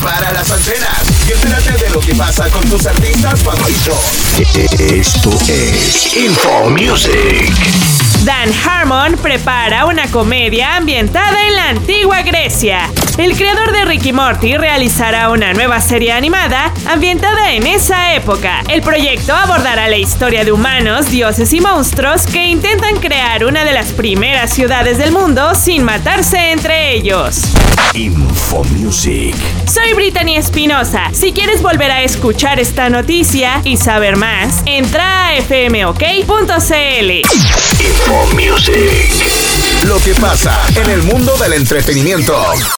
Para las antenas y entérate de lo que pasa con tus artistas favoritos. E-, e-, esto es Info Music. Harmon prepara una comedia ambientada en la antigua Grecia. El creador de Ricky Morty realizará una nueva serie animada ambientada en esa época. El proyecto abordará la historia de humanos, dioses y monstruos que intentan crear una de las primeras ciudades del mundo sin matarse entre ellos. Info Music. Soy Brittany Espinosa. Si quieres volver a escuchar esta noticia y saber más, entra a fmok.cl. Lo que pasa en el mundo del entretenimiento.